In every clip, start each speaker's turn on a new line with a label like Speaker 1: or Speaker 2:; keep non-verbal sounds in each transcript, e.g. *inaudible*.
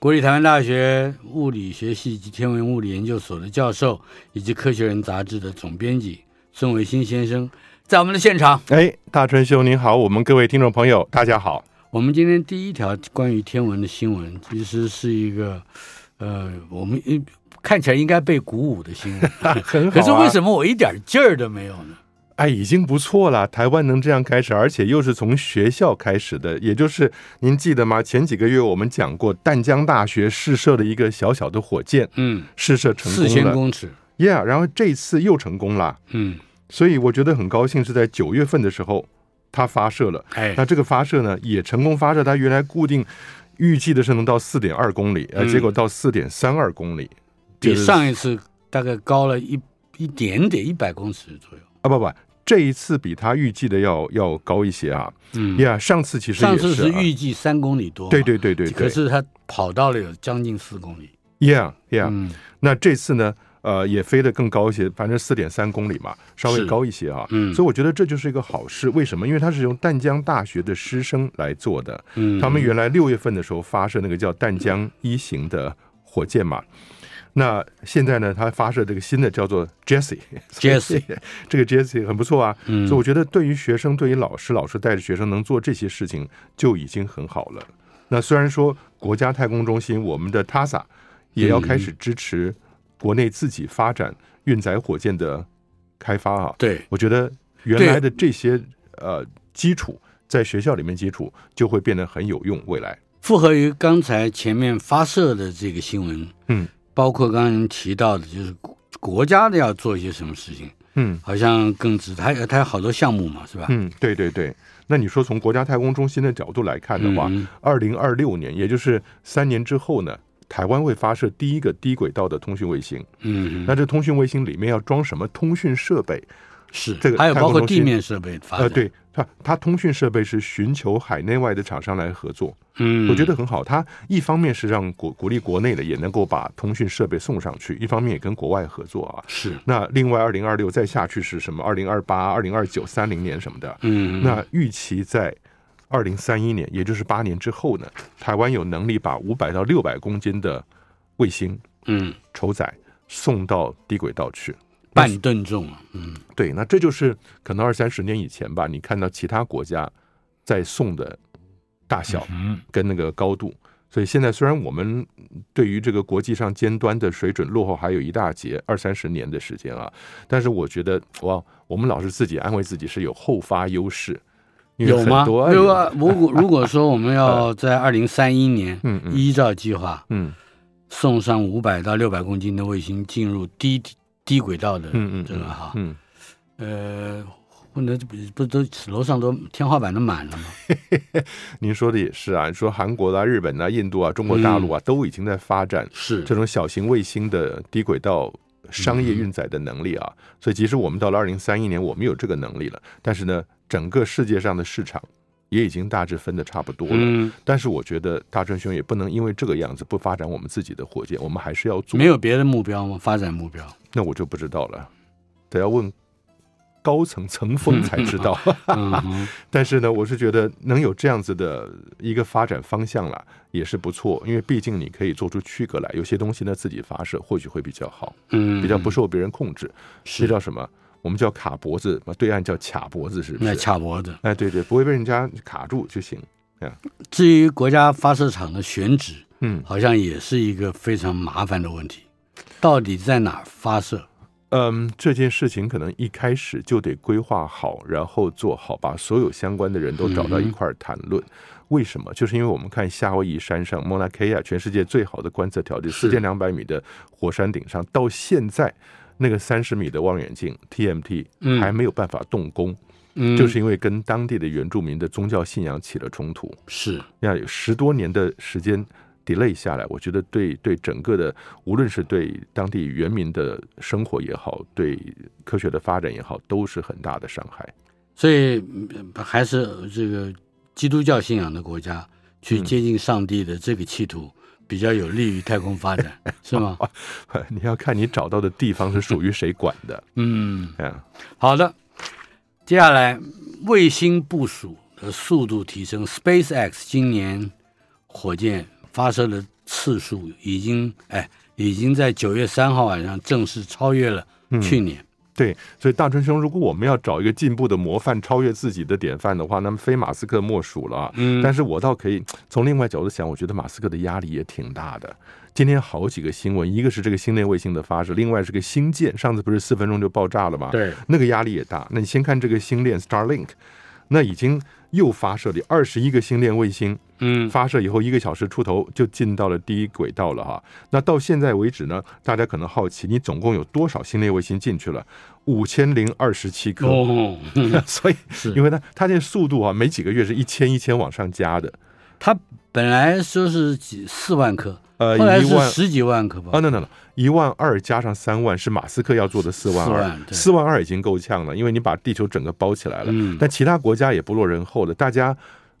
Speaker 1: 国立台湾大学物理学系及天文物理研究所的教授，以及《科学人》杂志的总编辑孙维新先生，在我们的现场。
Speaker 2: 哎，大春兄您好，我们各位听众朋友大家好。
Speaker 1: 我们今天第一条关于天文的新闻，其实是一个，呃，我们看起来应该被鼓舞的新闻。*laughs* 可是为什么我一点劲儿都没有呢？
Speaker 2: 哎，已经不错了。台湾能这样开始，而且又是从学校开始的，也就是您记得吗？前几个月我们讲过，淡江大学试射了一个小小的火箭，
Speaker 1: 嗯，
Speaker 2: 试射成功了，四
Speaker 1: 千公尺
Speaker 2: ，Yeah，然后这次又成功了，
Speaker 1: 嗯，
Speaker 2: 所以我觉得很高兴，是在九月份的时候它发射了，
Speaker 1: 哎，
Speaker 2: 那这个发射呢也成功发射，它原来固定预计的是能到四点二公里，呃、嗯，结果到四点三二公里，
Speaker 1: 比上一次大概高了一一点点，一百公尺左右，
Speaker 2: 啊，不不。这一次比他预计的要要高一些啊，嗯。呀上次其实、啊、
Speaker 1: 上次是预计三公里多，
Speaker 2: 对对对对，
Speaker 1: 可是他跑到了有将近四公里
Speaker 2: ，Yeah Yeah，、嗯、那这次呢，呃，也飞得更高一些，反正四点三公里嘛，稍微高一些啊，嗯，所以我觉得这就是一个好事。为什么？因为它是用淡江大学的师生来做的，嗯，他们原来六月份的时候发射那个叫淡江一型的火箭嘛。那现在呢？他发射这个新的叫做 Jessie，Jessie，*laughs* *laughs* 这个 Jessie 很不错啊。嗯，所以我觉得对于学生，对于老师，老师带着学生能做这些事情就已经很好了。那虽然说国家太空中心，我们的 TASA 也要开始支持国内自己发展运载火箭的开发啊。
Speaker 1: 对，
Speaker 2: 我觉得原来的这些呃基础在学校里面基础就会变得很有用。未来
Speaker 1: 符合于刚才前面发射的这个新闻，
Speaker 2: 嗯。
Speaker 1: 包括刚刚您提到的，就是国家的要做一些什么事情，
Speaker 2: 嗯，
Speaker 1: 好像更值，它它有好多项目嘛，是吧？
Speaker 2: 嗯，对对对。那你说从国家太空中心的角度来看的话，二零二六年，也就是三年之后呢，台湾会发射第一个低轨道的通讯卫星。
Speaker 1: 嗯，
Speaker 2: 那这通讯卫星里面要装什么通讯设备？
Speaker 1: 是
Speaker 2: 这个，
Speaker 1: 还有包括地面设备发。
Speaker 2: 呃，对，它它通讯设备是寻求海内外的厂商来合作。
Speaker 1: 嗯，
Speaker 2: 我觉得很好。它一方面是让国鼓励国内的也能够把通讯设备送上去，一方面也跟国外合作啊。
Speaker 1: 是。
Speaker 2: 那另外，二零二六再下去是什么？二零二八、二零二九、三零年什么的。
Speaker 1: 嗯。
Speaker 2: 那预期在二零三一年，也就是八年之后呢，台湾有能力把五百到六百公斤的卫星，
Speaker 1: 嗯，
Speaker 2: 酬载送到低轨道去。
Speaker 1: 半吨重啊，嗯，
Speaker 2: 对，那这就是可能二三十年以前吧，你看到其他国家在送的大小跟那个高度，所以现在虽然我们对于这个国际上尖端的水准落后还有一大截二三十年的时间啊，但是我觉得哇，我们老是自己安慰自己是有后发优势，
Speaker 1: 有吗？如果如果如果说我们要 *laughs* 在二零三一年，嗯，依照计划，嗯，送上五百到六百公斤的卫星进入低。低轨道的，
Speaker 2: 嗯嗯，
Speaker 1: 这个哈，
Speaker 2: 嗯，
Speaker 1: 呃，不能不不都楼上都天花板都满了吗？*laughs*
Speaker 2: 您说的也是啊，你说韩国啊、日本啊、印度啊、中国大陆啊，都已经在发展
Speaker 1: 是
Speaker 2: 这种小型卫星的低轨道商业运载的能力啊，所以即使我们到了二零三一年，我们有这个能力了，但是呢，整个世界上的市场。也已经大致分的差不多了，
Speaker 1: 嗯，
Speaker 2: 但是我觉得大川兄也不能因为这个样子不发展我们自己的火箭，我们还是要做。
Speaker 1: 没有别的目标吗？发展目标？
Speaker 2: 那我就不知道了，得要问高层层峰才知道。
Speaker 1: 嗯、*laughs*
Speaker 2: 但是呢，我是觉得能有这样子的一个发展方向了，也是不错，因为毕竟你可以做出区隔来，有些东西呢自己发射或许会比较好，
Speaker 1: 嗯，
Speaker 2: 比较不受别人控制。
Speaker 1: 是
Speaker 2: 这叫什么？我们叫卡脖子，对岸叫卡脖子，是不是？
Speaker 1: 那卡脖子，
Speaker 2: 哎，对对，不会被人家卡住就行。
Speaker 1: 嗯至于国家发射场的选址，
Speaker 2: 嗯，
Speaker 1: 好像也是一个非常麻烦的问题。到底在哪儿发射？
Speaker 2: 嗯，这件事情可能一开始就得规划好，然后做好，把所有相关的人都找到一块儿谈论。嗯、为什么？就是因为我们看夏威夷山上 Mauna Kea，全世界最好的观测条件，四千两百米的火山顶上，到现在那个三十米的望远镜 TMT 还没有办法动工，嗯、就是因为跟当地的原住民的宗教信仰起了冲突。
Speaker 1: 是，
Speaker 2: 要有十多年的时间。Delay 下来，我觉得对对整个的，无论是对当地原民的生活也好，对科学的发展也好，都是很大的伤害。
Speaker 1: 所以还是这个基督教信仰的国家去接近上帝的这个企图，比较有利于太空发展，嗯、是吗？*laughs*
Speaker 2: 你要看你找到的地方是属于谁管的。*laughs*
Speaker 1: 嗯，好的。接下来，卫星部署的速度提升，SpaceX 今年火箭。发射的次数已经哎，已经在九月三号晚上正式超越了去年。
Speaker 2: 嗯、对，所以大春兄，如果我们要找一个进步的模范，超越自己的典范的话，那么非马斯克莫属了。嗯，但是我倒可以从另外角度想，我觉得马斯克的压力也挺大的。今天好几个新闻，一个是这个星链卫星的发射，另外是个星舰，上次不是四分钟就爆炸了吗？
Speaker 1: 对，
Speaker 2: 那个压力也大。那你先看这个星链 Starlink，那已经。又发射了二十一个星链卫星，嗯，发射以后一个小时出头就进到了第一轨道了哈。那到现在为止呢，大家可能好奇，你总共有多少星链卫星进去了？五千零二十七颗。哦，*laughs* 所以是因为它它这速度啊，每几个月是一千一千往上加的。
Speaker 1: 它本来说是几四万颗。呃，一万十几万颗吧？
Speaker 2: 啊，那那那，一万二加上三万是马斯克要做的四万二，四万二已经够呛了，因为你把地球整个包起来了。嗯，但其他国家也不落人后的，大家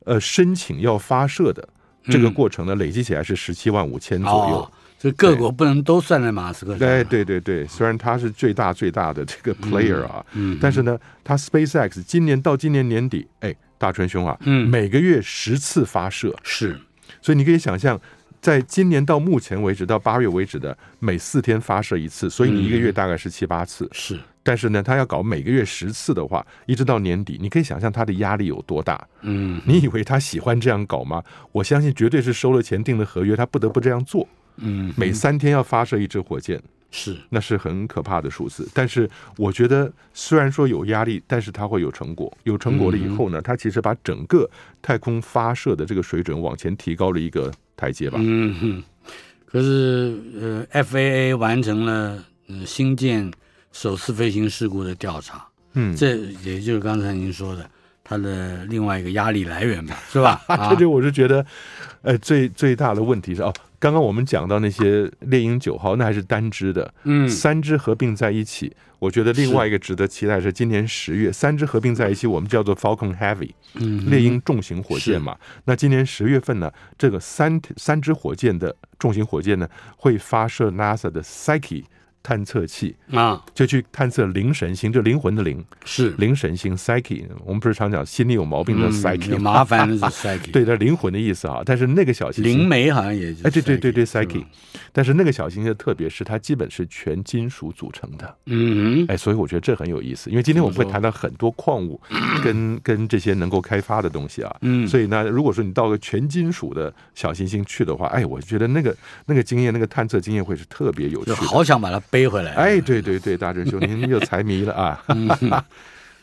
Speaker 2: 呃申请要发射的这个过程呢，累计起来是十七万五千左右。
Speaker 1: 所以各国不能都算在马斯克上。
Speaker 2: 哎对对对，虽然他是最大最大的这个 player 啊，嗯，但是呢，他 SpaceX 今年到今年年底，哎，大春兄啊，嗯，每个月十次发射
Speaker 1: 是，
Speaker 2: 所以你可以想象。在今年到目前为止，到八月为止的每四天发射一次，所以你一个月大概是七八次。
Speaker 1: 是，
Speaker 2: 但是呢，他要搞每个月十次的话，一直到年底，你可以想象他的压力有多大。嗯，你以为他喜欢这样搞吗？我相信绝对是收了钱订了合约，他不得不这样做。嗯，每三天要发射一支火箭，
Speaker 1: 是，
Speaker 2: 那是很可怕的数字。但是我觉得，虽然说有压力，但是他会有成果。有成果了以后呢，他其实把整个太空发射的这个水准往前提高了一个。台阶吧。
Speaker 1: 嗯哼，可是呃，FAA 完成了呃星舰首次飞行事故的调查。嗯，这也就是刚才您说的，它的另外一个压力来源吧，是吧？*laughs*
Speaker 2: 这就我是觉得，呃，最最大的问题是哦。刚刚我们讲到那些猎鹰九号，那还是单只的，嗯，三只合并在一起，我觉得另外一个值得期待是今年十月，三只合并在一起，我们叫做 Falcon Heavy，嗯，猎鹰重型火箭嘛。那今年十月份呢，这个三三只火箭的重型火箭呢，会发射 NASA 的 Psyche。探测器啊，就去探测灵神星，就灵魂的灵
Speaker 1: 是
Speaker 2: 灵神星 Psyche。我们不是常讲心里有毛病的 Psyche，
Speaker 1: 有麻烦的是 *laughs* Psyche，
Speaker 2: 对，它灵魂的意思啊。但是那个小行星
Speaker 1: 灵媒好像也
Speaker 2: 哎，对对对对 Psyche。但是那个小行星的特别是它基本是全金属组成的，嗯，哎，所以我觉得这很有意思。因为今天我们会谈到很多矿物 *clears throat* 跟跟这些能够开发的东西啊，嗯，所以呢，如果说你到个全金属的小行星去的话，哎，我觉得那个那个经验，那个探测经验会是特别有趣的，
Speaker 1: 好想把它背。背回来，
Speaker 2: 哎，对对对，大师兄，您又财迷了啊！*laughs*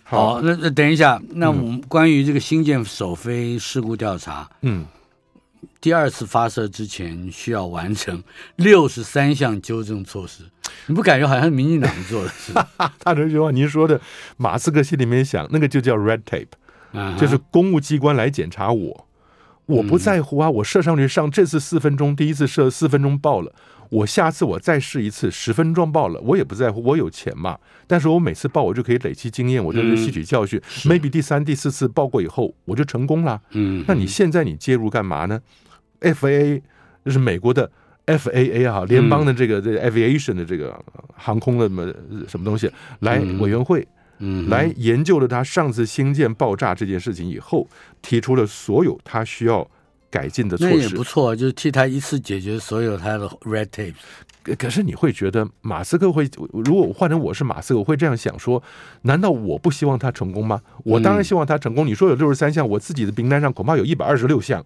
Speaker 1: 好，那那等一下，那我们关于这个新建首飞事故调查，嗯，第二次发射之前需要完成 *laughs* 六十三项纠正措施，你不感觉好像是民进党做的？是吧？
Speaker 2: 大师兄，您说的，马斯克心里面想，那个就叫 red tape，就是公务机关来检查我，我不在乎啊，我射上去上这次四分钟，第一次射四分钟爆了。我下次我再试一次，十分钟爆了，我也不在乎，我有钱嘛。但是我每次爆，我就可以累积经验，我就是吸取教训。嗯、Maybe 第三、第四次爆过以后，我就成功了。嗯，那你现在你介入干嘛呢？FAA 就是美国的 FAA 啊，联邦的这个这个 aviation 的这个航空的什么什么东西来委员会，嗯，来研究了他上次星舰爆炸这件事情以后，提出了所有他需要。改进的措施，
Speaker 1: 那也不错，就是替他一次解决所有他的 red tape。
Speaker 2: 可是你会觉得马斯克会，如果换成我是马斯克，我会这样想说：难道我不希望他成功吗？我当然希望他成功。你说有六十三项，我自己的名单上恐怕有一百二十六项。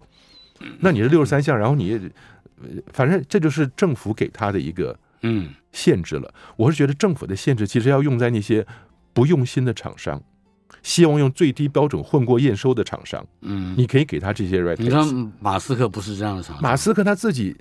Speaker 2: 那你是六十三项，然后你反正这就是政府给他的一个
Speaker 1: 嗯，
Speaker 2: 限制了。我是觉得政府的限制其实要用在那些不用心的厂商，希望用最低标准混过验收的厂商。
Speaker 1: 嗯，
Speaker 2: 你可以给他这些。
Speaker 1: 你看马斯克不是这样的厂商，
Speaker 2: 马斯克他自己，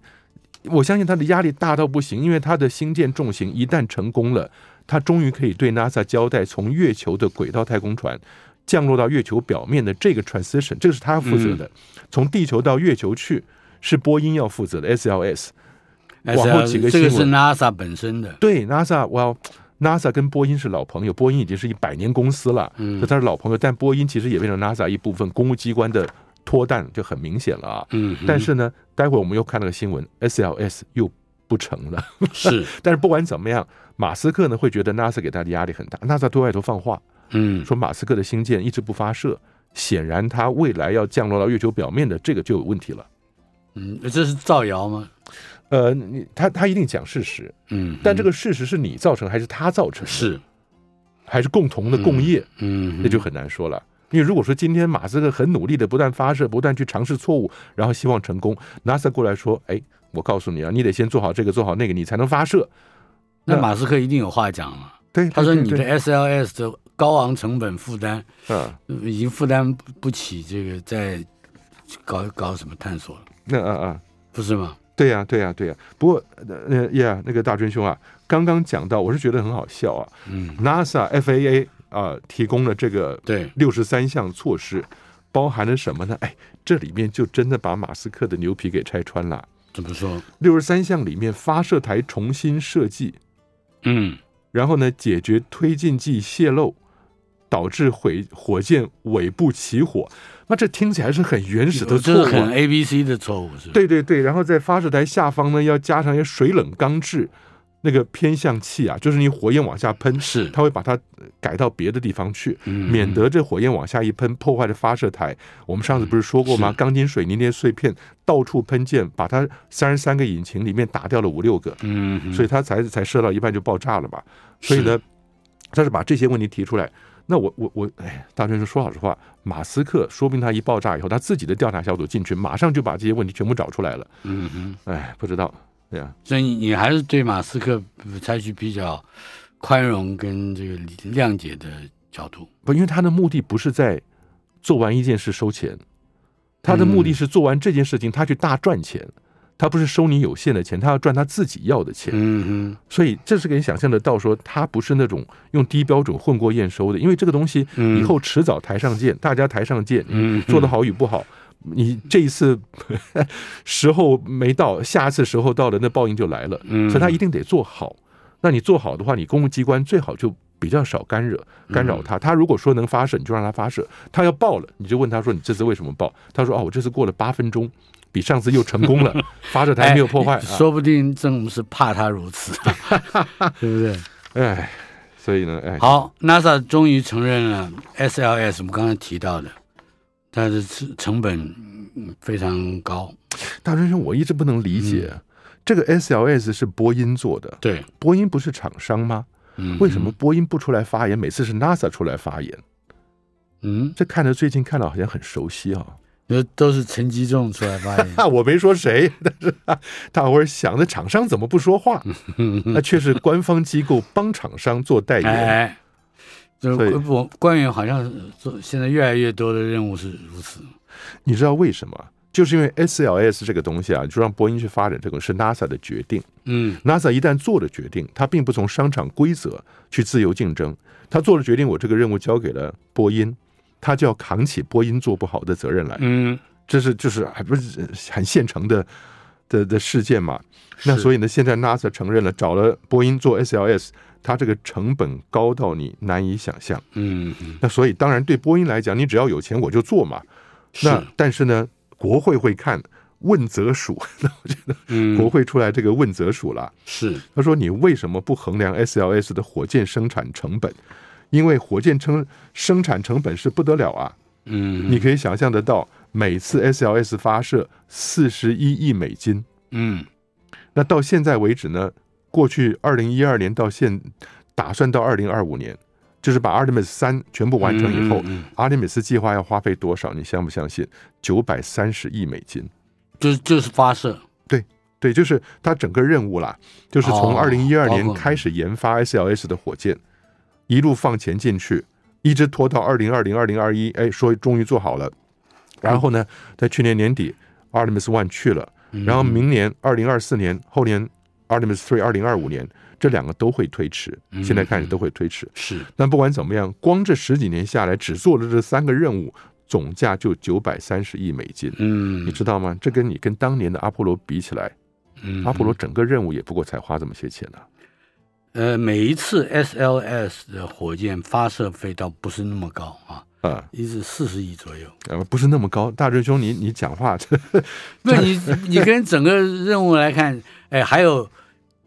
Speaker 2: 我相信他的压力大到不行，因为他的星舰重型一旦成功了，他终于可以对 NASA 交代，从月球的轨道太空船降落到月球表面的这个 transition，这个是他负责的。嗯、从地球到月球去是波音要负责的 SLS。往后几个
Speaker 1: 这个是 NASA 本身的，
Speaker 2: 对 NASA，我要 NASA 跟波音是老朋友，波音已经是一百年公司了，嗯，他是老朋友，但波音其实也变成 NASA 一部分，公务机关的脱弹就很明显了啊，
Speaker 1: 嗯，
Speaker 2: 但是呢，待会儿我们又看了个新闻，SLS 又不成了，
Speaker 1: 是，*laughs*
Speaker 2: 但是不管怎么样，马斯克呢会觉得 NASA 给他的压力很大，NASA 对外头放话，
Speaker 1: 嗯，
Speaker 2: 说马斯克的星舰一直不发射，显然他未来要降落到月球表面的这个就有问题了，
Speaker 1: 嗯，这是造谣吗？
Speaker 2: 呃，你他他一定讲事实，
Speaker 1: 嗯，
Speaker 2: 但这个事实是你造成还是他造成？
Speaker 1: 是，
Speaker 2: 还是共同的共业？
Speaker 1: 嗯，
Speaker 2: 那就很难说了。因为如果说今天马斯克很努力的不断发射，不断去尝试错误，然后希望成功，NASA 过来说，哎，我告诉你啊，你得先做好这个，做好那个，你才能发射。
Speaker 1: 那马斯克一定有话讲了。
Speaker 2: 对，
Speaker 1: 他说你的 SLS 的高昂成本负担，
Speaker 2: 嗯，
Speaker 1: 已经负担不起这个在搞搞什么探索了。
Speaker 2: 那嗯嗯，
Speaker 1: 不是吗？
Speaker 2: 对呀，对呀，对呀。不过，呃，呀，那个大春兄啊，刚刚讲到，我是觉得很好笑啊。
Speaker 1: 嗯
Speaker 2: ，NASA FAA 啊，提供了这个
Speaker 1: 对
Speaker 2: 六十三项措施，包含了什么呢？哎，这里面就真的把马斯克的牛皮给拆穿了。
Speaker 1: 怎么说？
Speaker 2: 六十三项里面，发射台重新设计，
Speaker 1: 嗯，
Speaker 2: 然后呢，解决推进剂泄漏，导致毁火箭尾部起火。那这听起来是很原始的错误，
Speaker 1: 这是很 A B C 的错误，是？
Speaker 2: 对对对，然后在发射台下方呢，要加上一些水冷钢制那个偏向器啊，就是你火焰往下喷，
Speaker 1: 是
Speaker 2: 它会把它改到别的地方去，
Speaker 1: 嗯、
Speaker 2: 免得这火焰往下一喷，破坏了发射台。我们上次不是说过吗？钢筋水泥那些碎片到处喷溅，把它三十三个引擎里面打掉了五六个，
Speaker 1: 嗯，
Speaker 2: 所以它才才射到一半就爆炸了嘛。所以呢，他是把这些问题提出来。那我我我，哎，大春说，说老实话，马斯克说不定他一爆炸以后，他自己的调查小组进去，马上就把这些问题全部找出来了。
Speaker 1: 嗯哼，
Speaker 2: 哎，不知道，对呀。
Speaker 1: 所以你还是对马斯克采取比较宽容跟这个谅解的角度。
Speaker 2: 不，因为他的目的不是在做完一件事收钱，他的目的是做完这件事情，他去大赚钱。他不是收你有限的钱，他要赚他自己要的钱。
Speaker 1: 嗯哼，
Speaker 2: 所以这是可以想象得到，说他不是那种用低标准混过验收的，因为这个东西以后迟早台上见，大家台上见，
Speaker 1: 嗯，
Speaker 2: 做得好与不好，你这一次 *laughs* 时候没到，下一次时候到了，那报应就来了。
Speaker 1: 嗯，
Speaker 2: 所以他一定得做好。那你做好的话，你公务机关最好就比较少干扰干扰他。他如果说能发射，你就让他发射；他要爆了，你就问他说：“你这次为什么爆？”他说：“哦，我这次过了八分钟。”比上次又成功了，*laughs* 发射台没有破坏，
Speaker 1: 哎，说不定政府是怕他如此，*laughs* 对不对？
Speaker 2: 哎，所以呢，哎，
Speaker 1: 好，NASA 终于承认了 SLS，我们刚才提到的，它的成本非常高。
Speaker 2: 大学生，我一直不能理解，嗯，这个 SLS 是波音做的，
Speaker 1: 对，
Speaker 2: 波音不是厂商吗？
Speaker 1: 嗯，
Speaker 2: 为什么波音不出来发言？每次是 NASA 出来发言？
Speaker 1: 嗯，
Speaker 2: 这看着最近看到好像很熟悉啊，哦。
Speaker 1: 都都是陈吉仲出来发言，*laughs*
Speaker 2: 我没说谁，*laughs* 但是大伙儿想的厂商怎么不说话？*laughs* 那却是官方机构帮厂商做代言。
Speaker 1: 哎，就我官员好像做现在越来越多的任务是如此。
Speaker 2: 你知道为什么？就是因为 SLS 这个东西啊，就让波音去发展这个是 NASA 的决定。
Speaker 1: 嗯
Speaker 2: ，NASA 一旦做了决定，它并不从商场规则去自由竞争，他做了决定，我这个任务交给了波音。他就要扛起波音做不好的责任来，
Speaker 1: 嗯，
Speaker 2: 这是就是还不是很现成的的的事件嘛？那所以呢，现在 NASA 承认了，找了波音做 SLS，它这个成本高到你难以想象，
Speaker 1: 嗯，
Speaker 2: 那所以当然对波音来讲，你只要有钱我就做嘛。那但是呢，国会会看问责署，*laughs* 那我觉得国会出来这个问责署了，
Speaker 1: 是。
Speaker 2: 他说你为什么不衡量 SLS 的火箭生产成本？因为火箭生生产成本是不得了啊，
Speaker 1: 嗯，
Speaker 2: 你可以想象得到，每次 SLS 发射四十一亿美金，
Speaker 1: 嗯，
Speaker 2: 那到现在为止呢，过去二零一二年到现，打算到二零二五年，就是把 Artemis 三全部完成以后，阿提米斯计划要花费多少？你相不相信？九百三十亿美金，
Speaker 1: 就是就是发射，
Speaker 2: 对，对，就是它整个任务啦，就是从二零一二年开始研发 SLS 的火箭，一路放钱进去，一直拖到二零二零、二零二一，哎，说终于做好了。然后呢，在去年年底，Artemis One 去了，然后明年二零二四年，后年 Artemis Three 二零二五年，这两个都会推迟，现在看着都会推迟。
Speaker 1: 是，
Speaker 2: 但不管怎么样，光这十几年下来，只做了这三个任务。总价就九百三十亿美金，嗯，你知道吗？这跟你跟当年的阿波罗比起来，嗯，阿波罗整个任务也不过才花这么些钱呢、啊。
Speaker 1: 呃，每一次 SLS 的火箭发射费倒不是那么高啊，啊，一直四十亿左右，
Speaker 2: 呃，不是那么高。大志兄，你你讲话，
Speaker 1: 那你你跟整个任务来看，哎，还有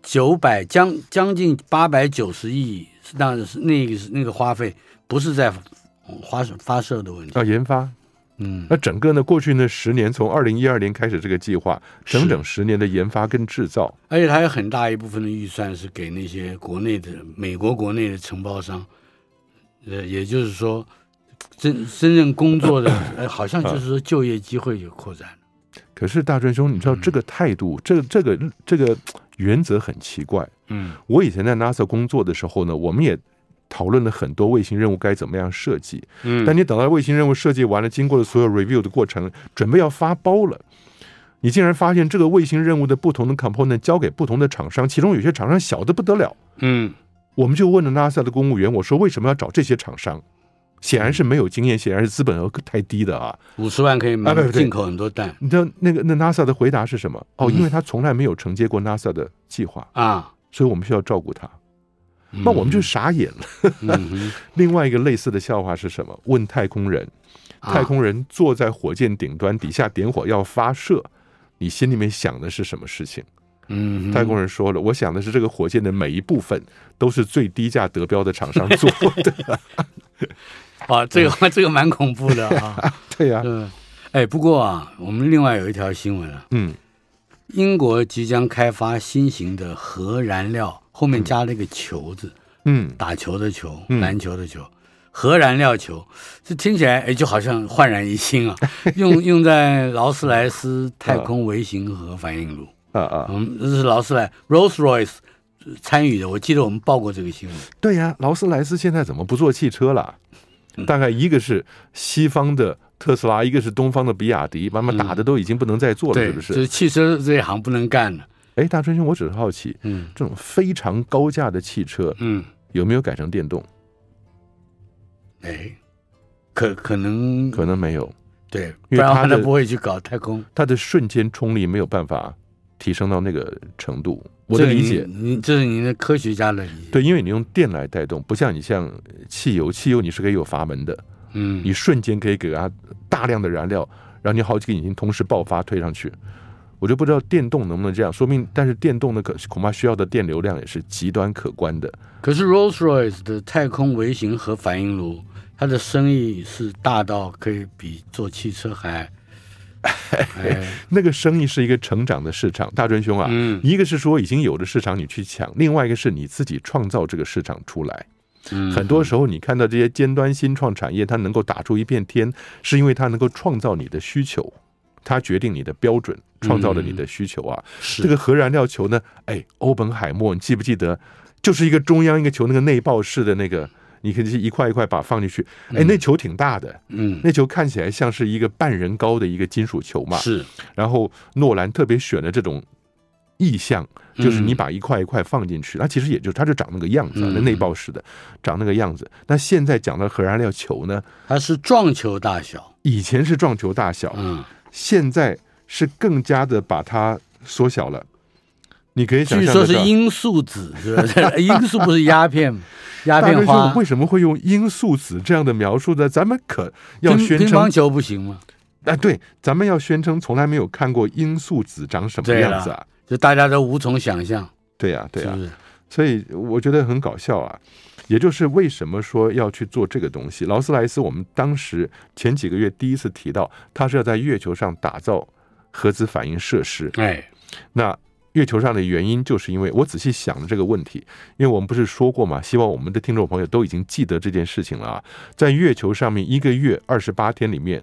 Speaker 1: 九百将将近八百九十亿，那是那个是那个花费，不是在。发射发射的问题
Speaker 2: 啊，研发，嗯，那整个呢，过去那十年，从二零一二年开始这个计划，整整十年的研发跟制造，
Speaker 1: 而且它有很大一部分的预算是给那些国内的美国国内的承包商，呃，也就是说，真 *coughs* 真正工作的，*coughs* 呃，好像就是说就业机会有扩展。
Speaker 2: 可是大专兄，你知道这个态度，嗯、这这个这个原则很奇怪。嗯，我以前在 NASA 工作的时候呢，我们也。讨论了很多卫星任务该怎么样设计，嗯，但你等到卫星任务设计完了，经过了所有 review 的过程，准备要发包了，你竟然发现这个卫星任务的不同的 component 交给不同的厂商，其中有些厂商小的不得了，嗯，我们就问了 NASA 的公务员，我说为什么要找这些厂商？显然是没有经验，显然是资本额太低的啊，
Speaker 1: 五十万可以买进口很多弹。
Speaker 2: 你知道那个那 NASA 的回答是什么？哦，因为他从来没有承接过 NASA 的计划啊，所以我们需要照顾他。那我们就傻眼了。嗯、*laughs* 另外一个类似的笑话是什么？问太空人，太空人坐在火箭顶端底下点火要发射，你心里面想的是什么事情？嗯，太空人说了，我想的是这个火箭的每一部分都是最低价得标的厂商做的。*laughs*
Speaker 1: 啊，这个 *laughs* 这个蛮恐怖的啊。
Speaker 2: 对呀、啊，
Speaker 1: 哎，不过啊，我们另外有一条新闻啊，嗯，英国即将开发新型的核燃料。后面加了一个球字，嗯，打球的球，篮球的球，嗯、核燃料球，这听起来哎，就好像焕然一新啊！*laughs* 用用在劳斯莱斯太空微型核反应炉，啊啊，嗯，这是劳斯莱 Rolls-Royce 参与的，我记得我们报过这个新闻。
Speaker 2: 对呀、啊，劳斯莱斯现在怎么不做汽车了？大概一个是西方的特斯拉，一个是东方的比亚迪，慢慢打的都已经不能再做了，嗯、是不是？
Speaker 1: 就是汽车这一行不能干了。
Speaker 2: 哎，大春兄，我只是好奇，嗯，这种非常高价的汽车，嗯，有没有改成电动？
Speaker 1: 哎，可可能
Speaker 2: 可能没有，
Speaker 1: 对，因为它的不会去搞太空，
Speaker 2: 它的瞬间冲力没有办法提升到那个程度。我的理解，
Speaker 1: 你这是您的科学家的理解，
Speaker 2: 对，因为你用电来带动，不像你像汽油，汽油你是可以有阀门的，嗯，你瞬间可以给它大量的燃料，然后你好几个引擎同时爆发推上去。我就不知道电动能不能这样，说明，但是电动呢，可恐怕需要的电流量也是极端可观的。
Speaker 1: 可是 Rolls-Royce 的太空微型核反应炉，它的生意是大到可以比做汽车还，*laughs*
Speaker 2: 那个生意是一个成长的市场。大尊兄啊，嗯，一个是说已经有的市场你去抢，另外一个是你自己创造这个市场出来。嗯，很多时候你看到这些尖端新创产业，它能够打出一片天，是因为它能够创造你的需求。它决定你的标准，创造了你的需求啊。嗯、这个核燃料球呢？哎，欧本海默，你记不记得？就是一个中央一个球，那个内爆式的那个，你可以一块一块把它放进去。哎，那球挺大的，嗯，那球看起来像是一个半人高的一个金属球嘛。是。然后诺兰特别选了这种意象，就是你把一块一块放进去，它其实也就它就长那个样子，那内爆式的长那个样子。那现在讲的核燃料球呢？
Speaker 1: 它是撞球大小，
Speaker 2: 以前是撞球大小，嗯。现在是更加的把它缩小了，你可以想象，
Speaker 1: 据说是罂粟籽，是不是？*laughs* 罂粟不是鸦片吗？*laughs* 鸦片花
Speaker 2: 为什么会用罂粟籽这样的描述呢？咱们可要宣称
Speaker 1: 乒乓球不行吗？
Speaker 2: 哎，对，咱们要宣称从来没有看过罂粟籽长什么样子啊，
Speaker 1: 就大家都无从想象。
Speaker 2: 对呀，对呀，所以我觉得很搞笑啊。也就是为什么说要去做这个东西？劳斯莱斯，我们当时前几个月第一次提到，它是要在月球上打造核子反应设施。哎，那月球上的原因，就是因为我仔细想了这个问题，因为我们不是说过嘛，希望我们的听众朋友都已经记得这件事情了啊。在月球上面一个月二十八天里面，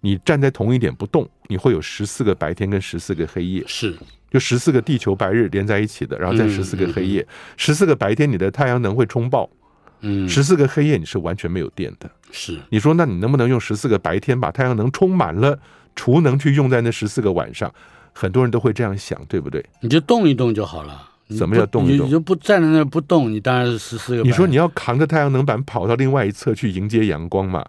Speaker 2: 你站在同一点不动，你会有十四个白天跟十四个黑夜，
Speaker 1: 是，
Speaker 2: 就十四个地球白日连在一起的，然后再十四个黑夜，十四、嗯嗯、个白天你的太阳能会冲爆，嗯，十四个黑夜你是完全没有电的，
Speaker 1: 是。
Speaker 2: 你说那你能不能用十四个白天把太阳能充满了，储能去用在那十四个晚上？很多人都会这样想，对不对？
Speaker 1: 你就动一动就好了。
Speaker 2: 怎么叫动一动？
Speaker 1: 你就不站在那不动，你当然是十四个。
Speaker 2: 你说你要扛着太阳能板跑到另外一侧去迎接阳光嘛？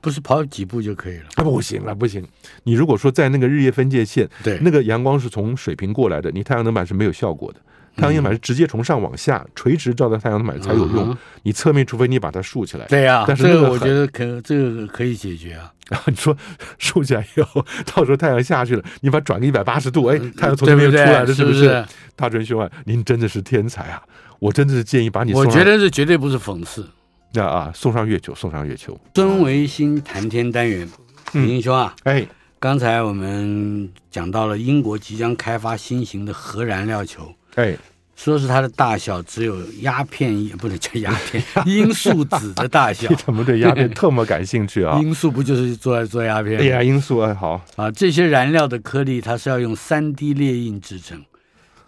Speaker 1: 不是跑几步就可以了？
Speaker 2: 啊，不行了，不行！你如果说在那个日夜分界线，
Speaker 1: 对，
Speaker 2: 那个阳光是从水平过来的，你太阳能板是没有效果的。太阳能板是直接从上往下垂直照在太阳能板才有用。嗯、你侧面除非你把它竖起来。
Speaker 1: 对呀、啊，
Speaker 2: 但是这
Speaker 1: 个我觉得可这个可以解决啊。*laughs*
Speaker 2: 你说竖起来以后，*laughs* 到时候太阳下去了，你把它转个一百八十度，哎，太阳从这边出来了，是不是？大春兄啊，您真的是天才啊！我真的是建议把你送。
Speaker 1: 我觉得这绝对不是讽刺。
Speaker 2: 那啊，送上月球，送上月球。
Speaker 1: 孙维新谈天单元，李英兄啊，
Speaker 2: 哎，
Speaker 1: 刚才我们讲到了英国即将开发新型的核燃料球，
Speaker 2: 哎。
Speaker 1: 说是它的大小只有鸦片，也不能叫鸦片，*laughs* 罂粟籽的大小。
Speaker 2: 你怎么对鸦片特么感兴趣啊？
Speaker 1: 罂粟不就是做来做鸦片？
Speaker 2: 对呀，罂粟哎，好
Speaker 1: 啊。这些燃料的颗粒，它是要用三 D 列印制成，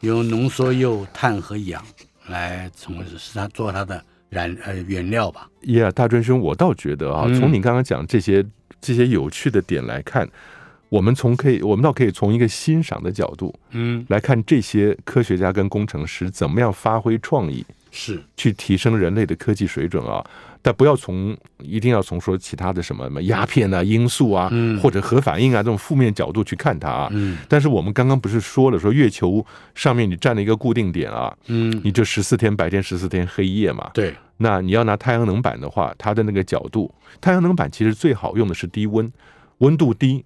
Speaker 1: 用浓缩铀、碳和氧来成为是它做它的燃呃原料吧。
Speaker 2: ？Yeah，，大专兄，我倒觉得啊，从你刚刚讲这些、嗯、这些有趣的点来看。我们从可以，我们倒可以从一个欣赏的角度，嗯，来看这些科学家跟工程师怎么样发挥创意，
Speaker 1: 是
Speaker 2: 去提升人类的科技水准啊。但不要从一定要从说其他的什么什么鸦片啊、罂粟啊，嗯，或者核反应啊这种负面角度去看它啊。嗯，但是我们刚刚不是说了，说月球上面你站了一个固定点啊，嗯，你就十四天白天，十四天黑夜嘛。
Speaker 1: 对，
Speaker 2: 那你要拿太阳能板的话，它的那个角度，太阳能板其实最好用的是低温，温度低。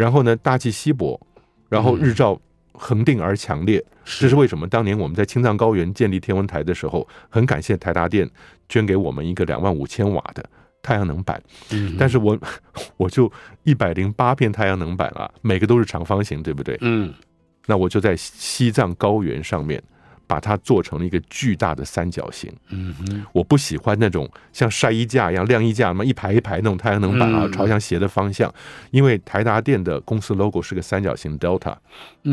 Speaker 2: 然后呢，大气稀薄，然后日照恒定而强烈，嗯、这是为什么？当年我们在青藏高原建立天文台的时候，很感谢台达电捐给我们一个两万五千瓦的太阳能板。嗯，但是我 *laughs* 我就一百零八片太阳能板啊，每个都是长方形，对不对？嗯，那我就在西藏高原上面。把它做成了一个巨大的三角形。嗯哼，我不喜欢那种像晒衣架一样晾衣架嘛，一排一排那种太阳能板啊，朝向斜的方向。因为台达电的公司 logo 是个三角形 Delta，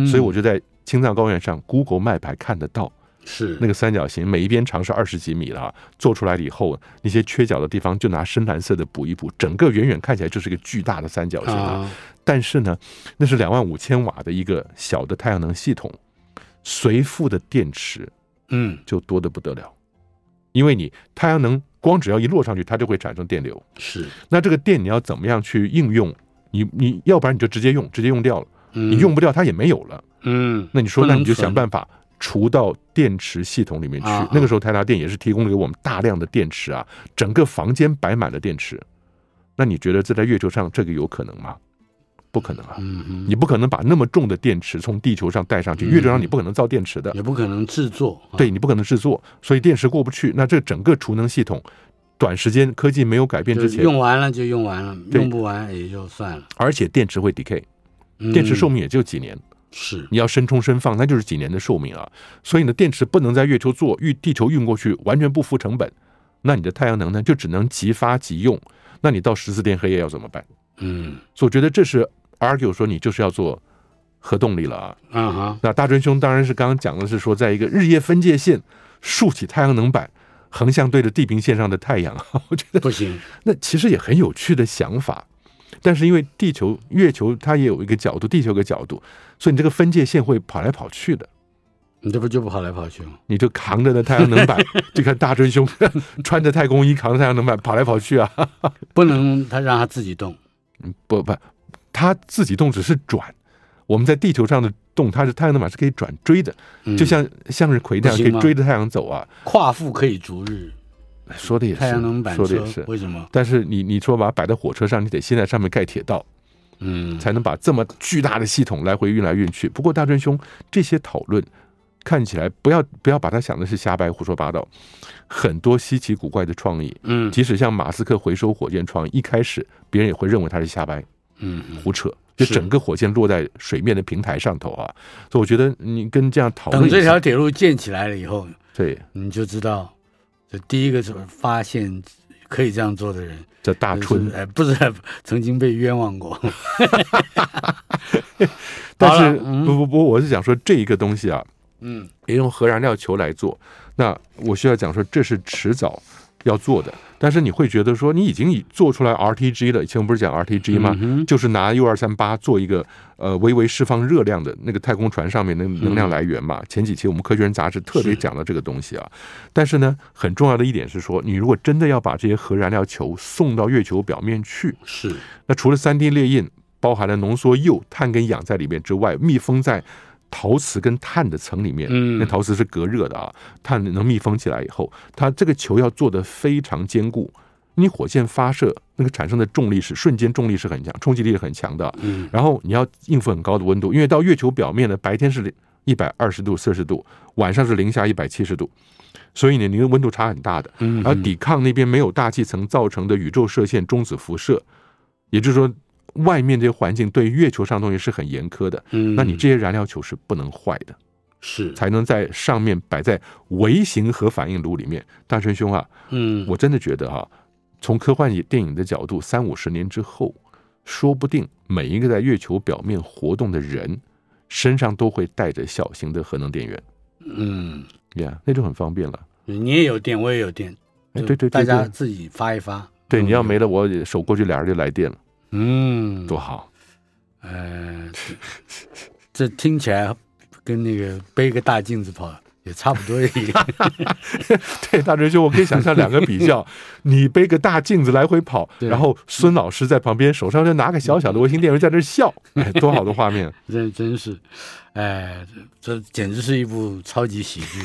Speaker 2: 所以我就在青藏高原上 Google Map 还看得到，是那个三角形，每一边长是二十几米了。做出来了以后，那些缺角的地方就拿深蓝色的补一补，整个远远看起来就是一个巨大的三角形啊。但是呢，那是两万五千瓦的一个小的太阳能系统。随附的电池，嗯，就多得不得了，嗯、因为你太阳能光只要一落上去，它就会产生电流。
Speaker 1: 是，
Speaker 2: 那这个电你要怎么样去应用？你你要不然你就直接用，直接用掉了，嗯、你用不掉它也没有了。嗯，那你说，那你就想办法除到电池系统里面去。那个时候泰达电也是提供了给我们大量的电池啊，整个房间摆满了电池。那你觉得这在月球上这个有可能吗？不可能啊！你不可能把那么重的电池从地球上带上去，月球上你不可能造电池的，
Speaker 1: 也不可能制作。
Speaker 2: 对，你不可能制作，所以电池过不去。那这整个储能系统，短时间科技没有改变之前，
Speaker 1: 用完了就用完了，用不完也就算了。
Speaker 2: 而且电池会 decay，电池寿命也就几年。
Speaker 1: 是，
Speaker 2: 你要深充深放，那就是几年的寿命啊。所以呢，电池不能在月球做，运地球运过去完全不付成本。那你的太阳能呢，就只能即发即用。那你到十四天黑夜要怎么办？嗯，所以我觉得这是。argue 说你就是要做核动力了啊！嗯哈，那大专兄当然是刚刚讲的是说，在一个日夜分界线竖起太阳能板，横向对着地平线上的太阳，*laughs* 我觉得
Speaker 1: 不行。
Speaker 2: 那其实也很有趣的想法，但是因为地球、月球它也有一个角度，地球有个角度，所以你这个分界线会跑来跑去的。
Speaker 1: 你这不就不跑来跑去吗？
Speaker 2: 你就扛着那太阳能板，*laughs* 就看大专兄穿着太空衣扛着太阳能板跑来跑去啊！*laughs*
Speaker 1: 不能他让他自己动，
Speaker 2: 不不。它自己动只是转，我们在地球上的动，它是太阳能板是可以转追的，就像向日葵那样可以追着太阳走啊。
Speaker 1: 夸父可以逐日，
Speaker 2: 说的也是，
Speaker 1: 太阳能板
Speaker 2: 说的也是。
Speaker 1: 为什么？
Speaker 2: 但是你你说把它摆在火车上，你得先在上面盖铁道，嗯，才能把这么巨大的系统来回运来运去。不过大专兄这些讨论看起来，不要不要把它想的是瞎掰胡说八道，很多稀奇古怪的创意，嗯，即使像马斯克回收火箭创意，一开始别人也会认为他是瞎掰。嗯，胡扯！就整个火箭落在水面的平台上头啊，所以我觉得你跟这样讨论，
Speaker 1: 等这条铁路建起来了以后，
Speaker 2: 对，
Speaker 1: 你就知道，这第一个是发现可以这样做的人，
Speaker 2: 叫大春，
Speaker 1: 哎，不是 *laughs* 曾经被冤枉过。*laughs* *laughs*
Speaker 2: 但是不不不，我是想说这一个东西啊，嗯，也用核燃料球来做，那我需要讲说这是迟早要做的。但是你会觉得说，你已经做出来 RTG 了，以前不是讲 RTG 吗？嗯、就是拿 U 二三八做一个呃微微释放热量的那个太空船上面的能量来源嘛。嗯、前几期我们科学人杂志特别讲了这个东西啊。是但是呢，很重要的一点是说，你如果真的要把这些核燃料球送到月球表面去，
Speaker 1: 是
Speaker 2: 那除了三 D 列印包含了浓缩铀、碳跟氧在里面之外，密封在。陶瓷跟碳的层里面，那陶瓷是隔热的啊，碳能密封起来以后，它这个球要做的非常坚固。你火箭发射那个产生的重力是瞬间重力是很强，冲击力是很强的。然后你要应付很高的温度，因为到月球表面呢，白天是一百二十度摄氏度，晚上是零下一百七十度，所以呢，你的温度差很大的。然后抵抗那边没有大气层造成的宇宙射线中子辐射，也就是说。外面这些环境对月球上东西是很严苛的，嗯，那你这些燃料球是不能坏的，
Speaker 1: 是
Speaker 2: 才能在上面摆在微型核反应炉里面。大春兄啊，嗯，我真的觉得哈、啊，从科幻电影的角度，三五十年之后，说不定每一个在月球表面活动的人身上都会带着小型的核能电源，嗯，呀，yeah, 那就很方便了。
Speaker 1: 你也有电，我也有电，
Speaker 2: 对对对，
Speaker 1: 大家自己发一发。
Speaker 2: 对，你要没了，我手过去，俩人就来电了。
Speaker 1: 嗯，
Speaker 2: 多好，
Speaker 1: 呃，这听起来跟那个背个大镜子跑也差不多一样。*laughs*
Speaker 2: 对，大哲兄，我可以想象两个比较：*laughs* 你背个大镜子来回跑，然后孙老师在旁边手上就拿个小小的微型电源在那笑，*laughs* 哎，多好的画面！
Speaker 1: 真真是，哎，这简直是一部超级喜剧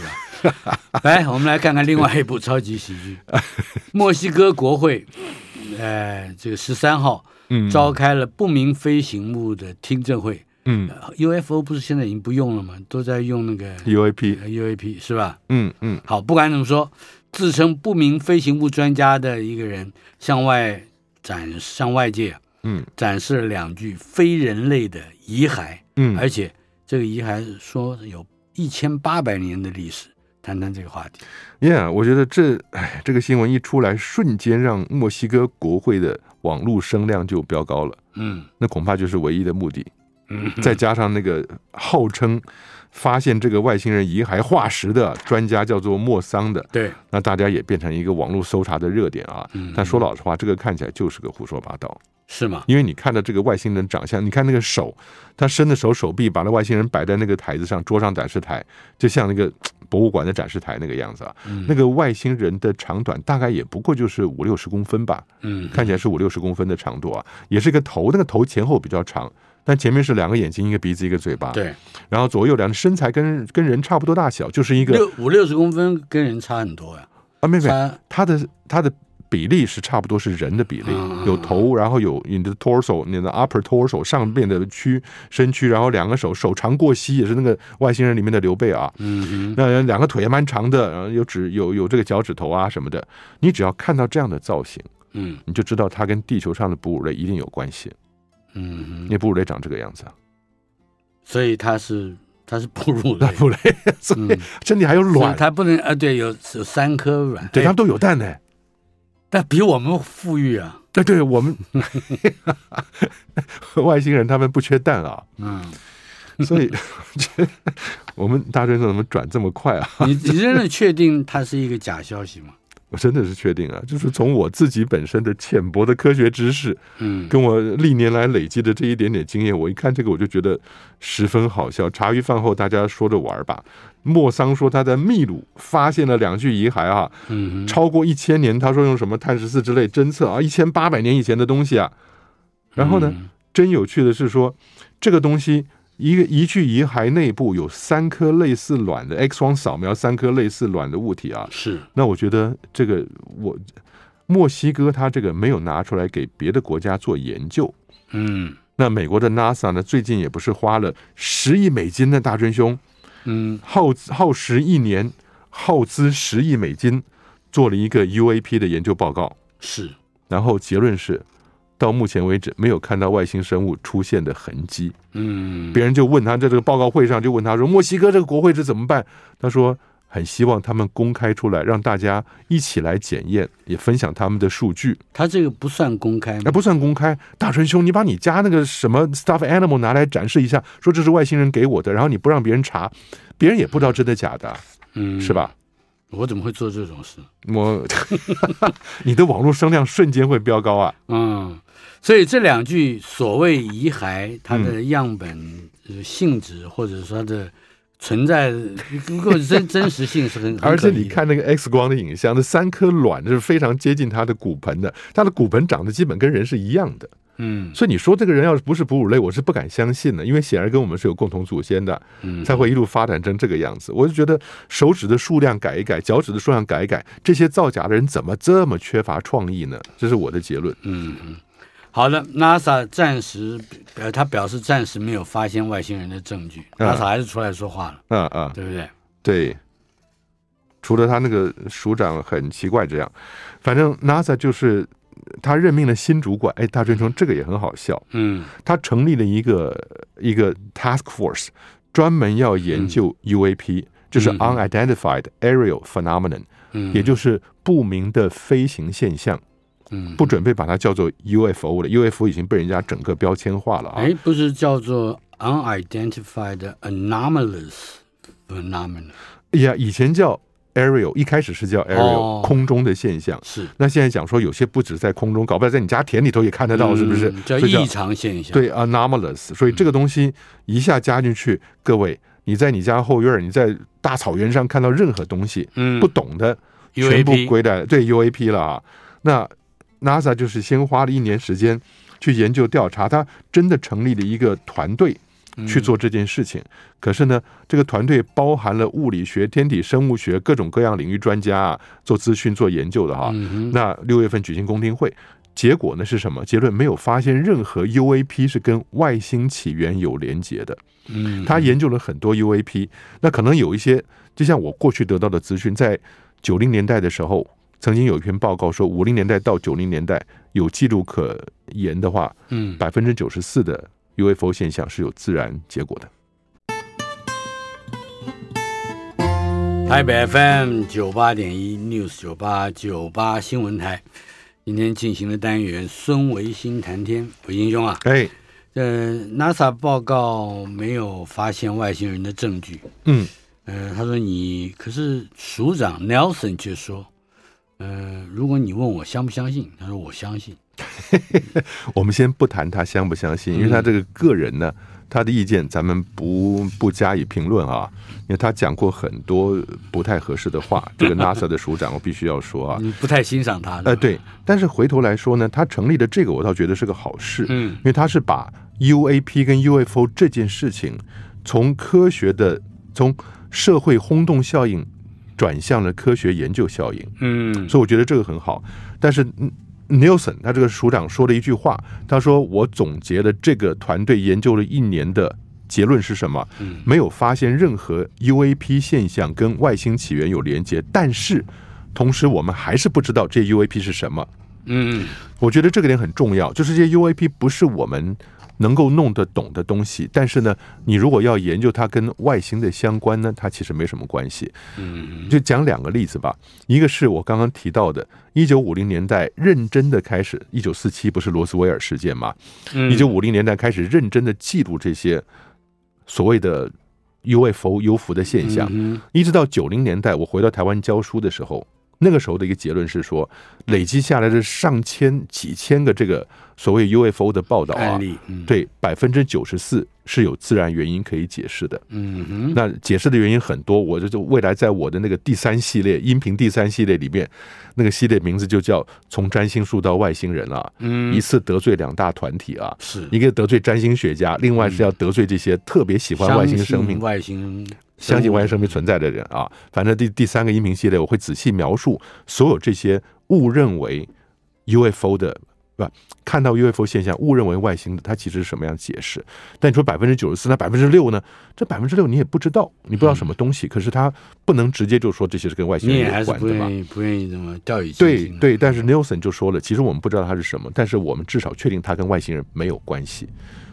Speaker 1: 啊！来，我们来看看另外一部超级喜剧——墨西哥国会，哎，这个十三号。召开了不明飞行物的听证会。嗯，UFO 不是现在已经不用了吗？都在用那个 UAP，UAP 是吧？
Speaker 2: 嗯嗯。
Speaker 1: 好，不管怎么说，自称不明飞行物专家的一个人向外展向外界，嗯，展示了两具非人类的遗骸。嗯，而且这个遗骸说有一千八百年的历史。谈谈这个话题。
Speaker 2: Yeah，我觉得这哎，这个新闻一出来，瞬间让墨西哥国会的网络声量就飙高了。嗯，那恐怕就是唯一的目的。嗯，再加上那个号称发现这个外星人遗骸化石的专家叫做莫桑的，
Speaker 1: 对，
Speaker 2: 那大家也变成一个网络搜查的热点啊。嗯，但说老实话，这个看起来就是个胡说八道。
Speaker 1: 是吗？
Speaker 2: 因为你看到这个外星人长相，你看那个手，他伸的手手臂，把那外星人摆在那个台子上，桌上展示台，就像那个博物馆的展示台那个样子啊。嗯、那个外星人的长短大概也不过就是五六十公分吧。嗯，看起来是五六十公分的长度啊，也是一个头，那个头前后比较长，但前面是两个眼睛，一个鼻子，一个嘴巴。
Speaker 1: 对，
Speaker 2: 然后左右两个身材跟跟人差不多大小，就是一个
Speaker 1: 六五六十公分跟人差很多呀。
Speaker 2: 啊，妹妹，他的他的。比例是差不多是人的比例，有头，然后有你的 torso，你的 upper torso 上面的躯身躯，然后两个手手长过膝，也是那个外星人里面的刘备啊。嗯嗯，那两个腿也蛮长的，然后有指有有这个脚趾头啊什么的。你只要看到这样的造型，嗯，你就知道它跟地球上的哺乳类一定有关系。嗯，那哺乳类长这个样子啊，
Speaker 1: 所以它是它是哺乳类，*laughs*
Speaker 2: 哺乳类，所以身体还有卵，
Speaker 1: 它不能啊，对，有有三颗卵，
Speaker 2: 对，它都有蛋呢。
Speaker 1: 但比我们富裕啊！
Speaker 2: 对对，我们 *laughs* 外星人他们不缺蛋啊。嗯，所以 *laughs* 我们大学生怎么转这么快啊？
Speaker 1: 你你真的确定它是一个假消息吗？
Speaker 2: 我真的是确定啊，就是从我自己本身的浅薄的科学知识，嗯，跟我历年来累积的这一点点经验，我一看这个我就觉得十分好笑。茶余饭后大家说着玩吧。莫桑说他在秘鲁发现了两具遗骸啊，嗯，超过一千年，他说用什么碳十四之类侦测啊，一千八百年以前的东西啊。然后呢，真有趣的是说，这个东西一个一具遗骸内部有三颗类似卵的 X 光扫描，三颗类似卵的物体啊。
Speaker 1: 是。
Speaker 2: 那我觉得这个我墨西哥他这个没有拿出来给别的国家做研究。嗯。那美国的 NASA 呢，最近也不是花了十亿美金的大真凶。嗯，耗耗时一年，耗资十亿美金，做了一个 UAP 的研究报告。
Speaker 1: 是，
Speaker 2: 然后结论是，到目前为止没有看到外星生物出现的痕迹。嗯，别人就问他，在这个报告会上就问他说：“墨西哥这个国会是怎么办？”他说：“很希望他们公开出来，让大家一起来检验，也分享他们的数据。
Speaker 1: 他这个不算公开，
Speaker 2: 那不算公开。大春兄，你把你家那个什么 stuffed animal 拿来展示一下，说这是外星人给我的，然后你不让别人查，别人也不知道真的假的，嗯，是吧？
Speaker 1: 我怎么会做这种事？
Speaker 2: 我，*laughs* 你的网络声量瞬间会飙高啊！
Speaker 1: 嗯，所以这两句所谓遗骸，它的样本性质，或者说它的。存在如果真真实性是很，
Speaker 2: 而且你看那个 X 光的影像，那三颗卵是非常接近它的骨盆的，它的骨盆长得基本跟人是一样的，嗯，所以你说这个人要是不是哺乳类，我是不敢相信的，因为显然跟我们是有共同祖先的，嗯，才会一路发展成这个样子。我就觉得手指的数量改一改，脚趾的数量改一改，这些造假的人怎么这么缺乏创意呢？这是我的结论。
Speaker 1: 嗯嗯。好的，NASA 暂时呃，他表示暂时没有发现外星人的证据。NASA 还是出来说话了，
Speaker 2: 嗯嗯，
Speaker 1: 对不对？
Speaker 2: 对。除了他那个署长很奇怪这样，反正 NASA 就是他任命了新主管。哎，大春兄，这个也很好笑。嗯，他成立了一个一个 task force，专门要研究 UAP，就是 unidentified aerial phenomenon，嗯，也就是不明的飞行现象。嗯，不准备把它叫做 UFO 了，UFO 已经被人家整个标签化了啊！
Speaker 1: 哎，不是叫做 unidentified anomalous phenomenon？
Speaker 2: 呀，以前叫 aerial，一开始是叫 aerial，哦，空中的现象。
Speaker 1: 是，
Speaker 2: 那现在讲说有些不止在空中，搞不好在你家田里头也看得到，是不是？
Speaker 1: 嗯，叫异常现象。
Speaker 2: 对，anomalous。所以这个东西一下加进去，各位，你在你家后院，你在大草原上看到任何东西，嗯，不懂的全部归在对 UAP 了啊。那 NASA 就是先花了一年时间去研究调查，他真的成立了一个团队去做这件事情。嗯、可是呢，这个团队包含了物理学、天体生物学各种各样领域专家啊，做资讯、做研究的哈。嗯、那六月份举行公听会，结果呢是什么？结论没有发现任何 UAP 是跟外星起源有连结的。嗯，他研究了很多 UAP，那可能有一些，就像我过去得到的资讯，在九零年代的时候。曾经有一篇报告说，五零年代到九零年代有记录可言的话，嗯，百分之九十四的 UFO 现象是有自然结果的。
Speaker 1: 台北 FM 九八点一 News 九八九八新闻台，今天进行的单元孙维新谈天，维新兄啊，
Speaker 2: 哎，
Speaker 1: 呃，NASA 报告没有发现外星人的证据，嗯，呃，他说你可是署长 Nelson 却说。呃，如果你问我相不相信，他说我相信。*laughs*
Speaker 2: 我们先不谈他相不相信，因为他这个个人呢，他的意见咱们不不加以评论啊。因为他讲过很多不太合适的话，这个 NASA 的署长我必须要说啊，*laughs*
Speaker 1: 你不太欣赏他。
Speaker 2: 呃，对。但是回头来说呢，他成立的这个我倒觉得是个好事，嗯，因为他是把 UAP 跟 UFO 这件事情从科学的从社会轰动效应。转向了科学研究效应，嗯，所以我觉得这个很好。但是 Nelson 他这个署长说了一句话，他说：“我总结了这个团队研究了一年的结论是什么？没有发现任何 UAP 现象跟外星起源有连接，但是同时我们还是不知道这 UAP 是什么。”嗯，我觉得这个点很重要，就是这些 UAP 不是我们。能够弄得懂的东西，但是呢，你如果要研究它跟外星的相关呢，它其实没什么关系。嗯，就讲两个例子吧。一个是我刚刚提到的，一九五零年代认真的开始，一九四七不是罗斯威尔事件吗？一九五零年代开始认真的记录这些所谓的 UFO 幽浮的现象，一直到九零年代，我回到台湾教书的时候。那个时候的一个结论是说，累积下来的上千几千个这个所谓 UFO 的报道啊，对百分之九十四是有自然原因可以解释的。嗯哼，那解释的原因很多，我就未来在我的那个第三系列音频第三系列里面，那个系列名字就叫从占星术到外星人啊，嗯一次得罪两大团体啊，是一个得罪占星学家，另外是要得罪这些特别喜欢外星生命
Speaker 1: 外星。
Speaker 2: 相信外星生命存在的人啊，反正第第三个音频系列我会仔细描述所有这些误认为 UFO 的，不看到 UFO 现象误认为外星的，它其实是什么样解释？但你说百分之九十四，那百分之六呢？这百分之六你也不知道，你不知道什么东西，可是他不能直接就说这些是跟外星人有关的嘛？
Speaker 1: 不愿意这么掉以轻心。
Speaker 2: 对对，但是 Nelson 就说了，其实我们不知道它是什么，但是我们至少确定它跟外星人没有关系，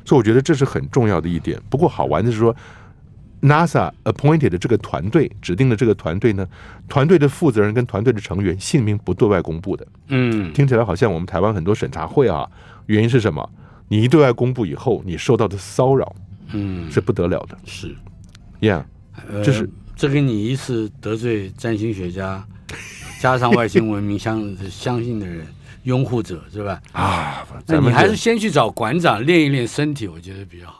Speaker 2: 所以我觉得这是很重要的一点。不过好玩的是说。NASA appointed 的这个团队指定的这个团队呢，团队的负责人跟团队的成员姓名不对外公布的。
Speaker 1: 嗯，
Speaker 2: 听起来好像我们台湾很多审查会啊，原因是什么？你一对外公布以后，你受到的骚扰，
Speaker 1: 嗯，
Speaker 2: 是不得了的。
Speaker 1: 是
Speaker 2: ，Yeah，就是、
Speaker 1: 呃、这跟你一次得罪占星学家，*laughs* 加上外星文明相相信的人。拥护者是吧？
Speaker 2: 啊，
Speaker 1: 那你还是先去找馆长练一练身体，我觉得比较好。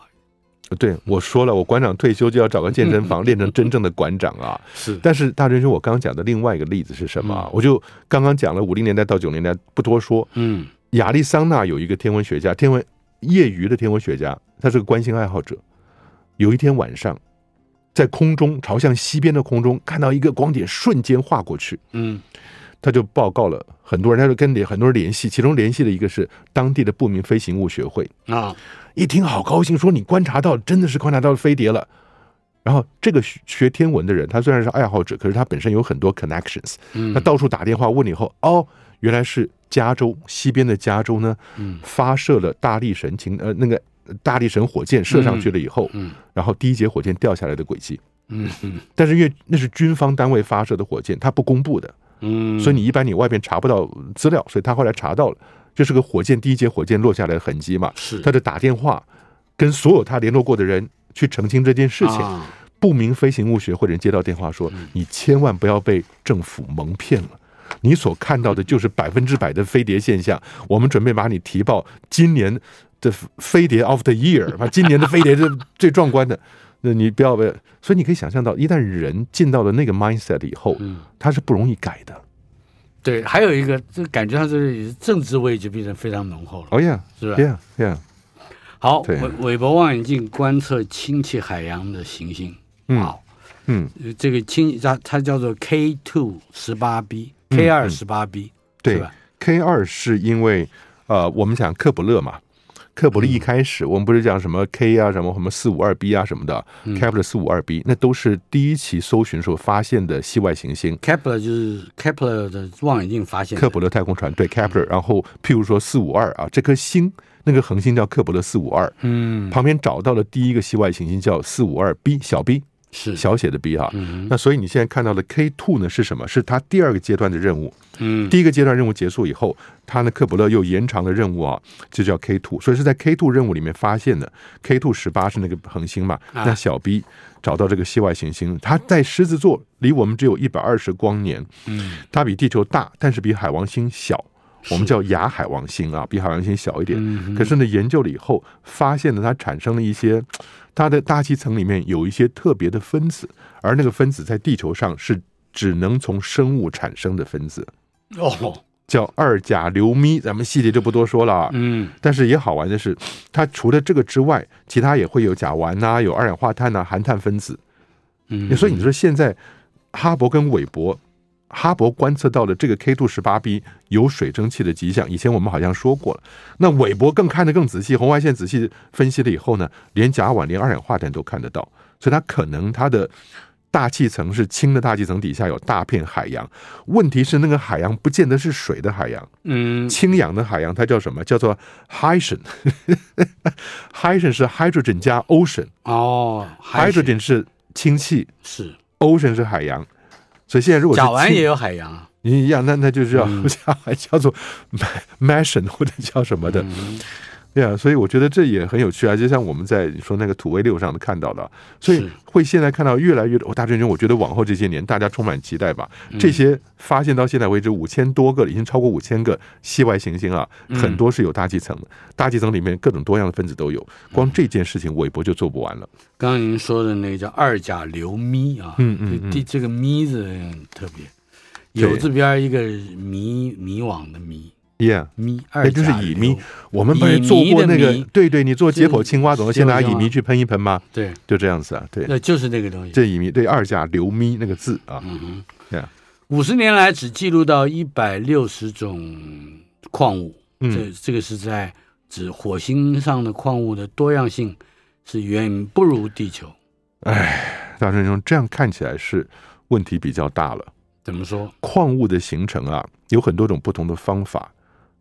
Speaker 2: 对，我说了，我馆长退休就要找个健身房练成真正的馆长啊。*laughs*
Speaker 1: 是，
Speaker 2: 但是大真兄，我刚刚讲的另外一个例子是什么？嗯、我就刚刚讲了五零年代到九零年代，不多说。
Speaker 1: 嗯，
Speaker 2: 亚利桑那有一个天文学家，天文业余的天文学家，他是个观星爱好者。有一天晚上，在空中朝向西边的空中，看到一个光点瞬间划过去。
Speaker 1: 嗯。
Speaker 2: 他就报告了很多人，他就跟很多人联系，其中联系的一个是当地的不明飞行物学会。
Speaker 1: 啊，
Speaker 2: 一听好高兴，说你观察到真的是观察到了飞碟了。然后这个学学天文的人，他虽然是爱好者，可是他本身有很多 connections，他到处打电话问了以后，哦，原来是加州西边的加州呢，发射了大力神情呃那个大力神火箭射上去了以后，然后第一节火箭掉下来的轨迹，
Speaker 1: 嗯嗯，
Speaker 2: 但是因为那是军方单位发射的火箭，他不公布的。
Speaker 1: 嗯，
Speaker 2: 所以你一般你外边查不到资料，所以他后来查到了，就是个火箭第一节火箭落下来的痕迹嘛。
Speaker 1: 是，
Speaker 2: 他就打电话跟所有他联络过的人去澄清这件事情。
Speaker 1: 啊、
Speaker 2: 不明飞行物学会的人接到电话说：“嗯、你千万不要被政府蒙骗了，你所看到的就是百分之百的飞碟现象。我们准备把你提报今年的飞碟 of the year，把 *laughs* 今年的飞碟是最壮观的。”那你不要被，所以你可以想象到，一旦人进到了那个 mindset 以后，嗯，他是不容易改的。
Speaker 1: 对，还有一个，这感觉上这里政治味就变得非常浓厚了。
Speaker 2: 哦呀，
Speaker 1: 是吧
Speaker 2: ？Yeah，Yeah。
Speaker 1: 好，韦韦伯望远镜观测氢气海洋的行星。嗯好，
Speaker 2: 嗯，
Speaker 1: 这个氢它它叫做 K two 十八 B，K 二十八 B，
Speaker 2: 对，K 二是因为呃，我们讲克卜勒嘛。克伯利一开始，我们不是讲什么 K 啊，什么什么四五二 B 啊什么的，Kepler 四五二 B，那都是第一期搜寻时候发现的系外行星。
Speaker 1: Kepler 就是 Kepler 的望远镜发现。
Speaker 2: 克伯勒太空船对 Kepler，然后譬如说四五二啊，这颗星那个恒星叫克伯勒四五二，
Speaker 1: 嗯，
Speaker 2: 旁边找到了第一个系外行星叫四五二 B 小 B。
Speaker 1: 是
Speaker 2: 小写的 b 哈，
Speaker 1: 嗯、
Speaker 2: 那所以你现在看到的 K two 呢是什么？是它第二个阶段的任务。
Speaker 1: 嗯，
Speaker 2: 第一个阶段任务结束以后，它呢，克卜勒又延长了任务啊，就叫 K two。所以是在 K two 任务里面发现的 K two 十八是那个恒星嘛？
Speaker 1: 啊、
Speaker 2: 那小 b 找到这个系外行星，它在狮子座，离我们只有一百二十光年。
Speaker 1: 嗯，
Speaker 2: 它比地球大，但是比海王星小。我们叫亚海王星啊，比海王星小一点。
Speaker 1: 嗯、
Speaker 2: 可是呢，研究了以后发现呢，它产生了一些。它的大气层里面有一些特别的分子，而那个分子在地球上是只能从生物产生的分子，
Speaker 1: 哦，
Speaker 2: 叫二甲硫醚，咱们细节就不多说了。
Speaker 1: 嗯，
Speaker 2: 但是也好玩的是，它除了这个之外，其他也会有甲烷呐，有二氧化碳呐，含碳分子。
Speaker 1: 嗯，
Speaker 2: 所以你说现在哈勃跟韦伯。哈勃观测到了这个 K2 十八 b 有水蒸气的迹象，以前我们好像说过了。那韦伯更看得更仔细，红外线仔细分析了以后呢，连甲烷、连二氧化碳都看得到，所以它可能它的大气层是氢的大气层底下有大片海洋。问题是那个海洋不见得是水的海洋，
Speaker 1: 嗯，
Speaker 2: 氢氧的海洋它叫什么？叫做 hydrogen，hydrogen *laughs* 是 hydrogen 加 ocean
Speaker 1: 哦
Speaker 2: ，hydrogen 是氢气，
Speaker 1: 是
Speaker 2: ocean 是海洋。所以现在如果
Speaker 1: 甲烷也有海洋。你，
Speaker 2: 一样，那那就叫
Speaker 1: 嗯、*laughs*
Speaker 2: 叫叫做 m a s h i o n 或者叫什么的，
Speaker 1: 嗯、
Speaker 2: 对啊。所以我觉得这也很有趣啊，就像我们在说那个土卫六上都看到的，所以会现在看到越来越多、哦、大真兄，我觉得往后这些年大家充满期待吧。这些发现到现在为止五千多个，已经超过五千个系外行星啊，很多是有大气层的，大气层里面各种多样的分子都有。光这件事情，韦伯就做不完了。
Speaker 1: 刚刚您说的那个叫二甲硫醚啊，
Speaker 2: 嗯嗯，嗯，
Speaker 1: 这这个醚字很特别，有字边一个迷迷惘的迷
Speaker 2: ，yeah，
Speaker 1: 醚二
Speaker 2: 就是乙醚。我们不是做过那个，对对，你做解剖青蛙，总是先拿乙醚去喷一喷吗？
Speaker 1: 对，
Speaker 2: 就这样子啊，对，
Speaker 1: 那就是那个东西。
Speaker 2: 这乙醚对二甲硫咪那个字啊，
Speaker 1: 嗯哼，五十年来只记录到一百六十种矿物，
Speaker 2: 嗯，
Speaker 1: 这这个是在指火星上的矿物的多样性是远不如地球。
Speaker 2: 哎，大师兄，这样看起来是问题比较大了。
Speaker 1: 怎么说？
Speaker 2: 矿物的形成啊，有很多种不同的方法。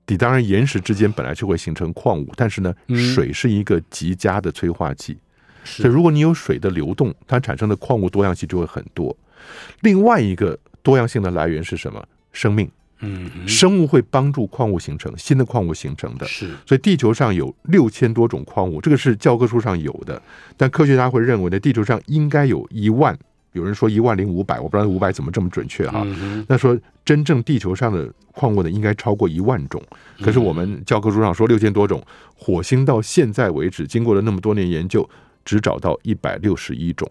Speaker 2: 你当然岩石之间本来就会形成矿物，但是呢，水是一个极佳的催化剂。所以如果你有水的流动，它产生的矿物多样性就会很多。另外一个多样性的来源是什么？生命。
Speaker 1: 嗯，
Speaker 2: 生物会帮助矿物形成，新的矿物形成的。
Speaker 1: 是，
Speaker 2: 所以地球上有六千多种矿物，这个是教科书上有的。但科学家会认为呢，地球上应该有一万，有人说一万零五百，我不知道五百怎么这么准确哈。那说真正地球上的矿物呢，应该超过一万种。可是我们教科书上说六千多种，火星到现在为止，经过了那么多年研究，只找到一百六十一种。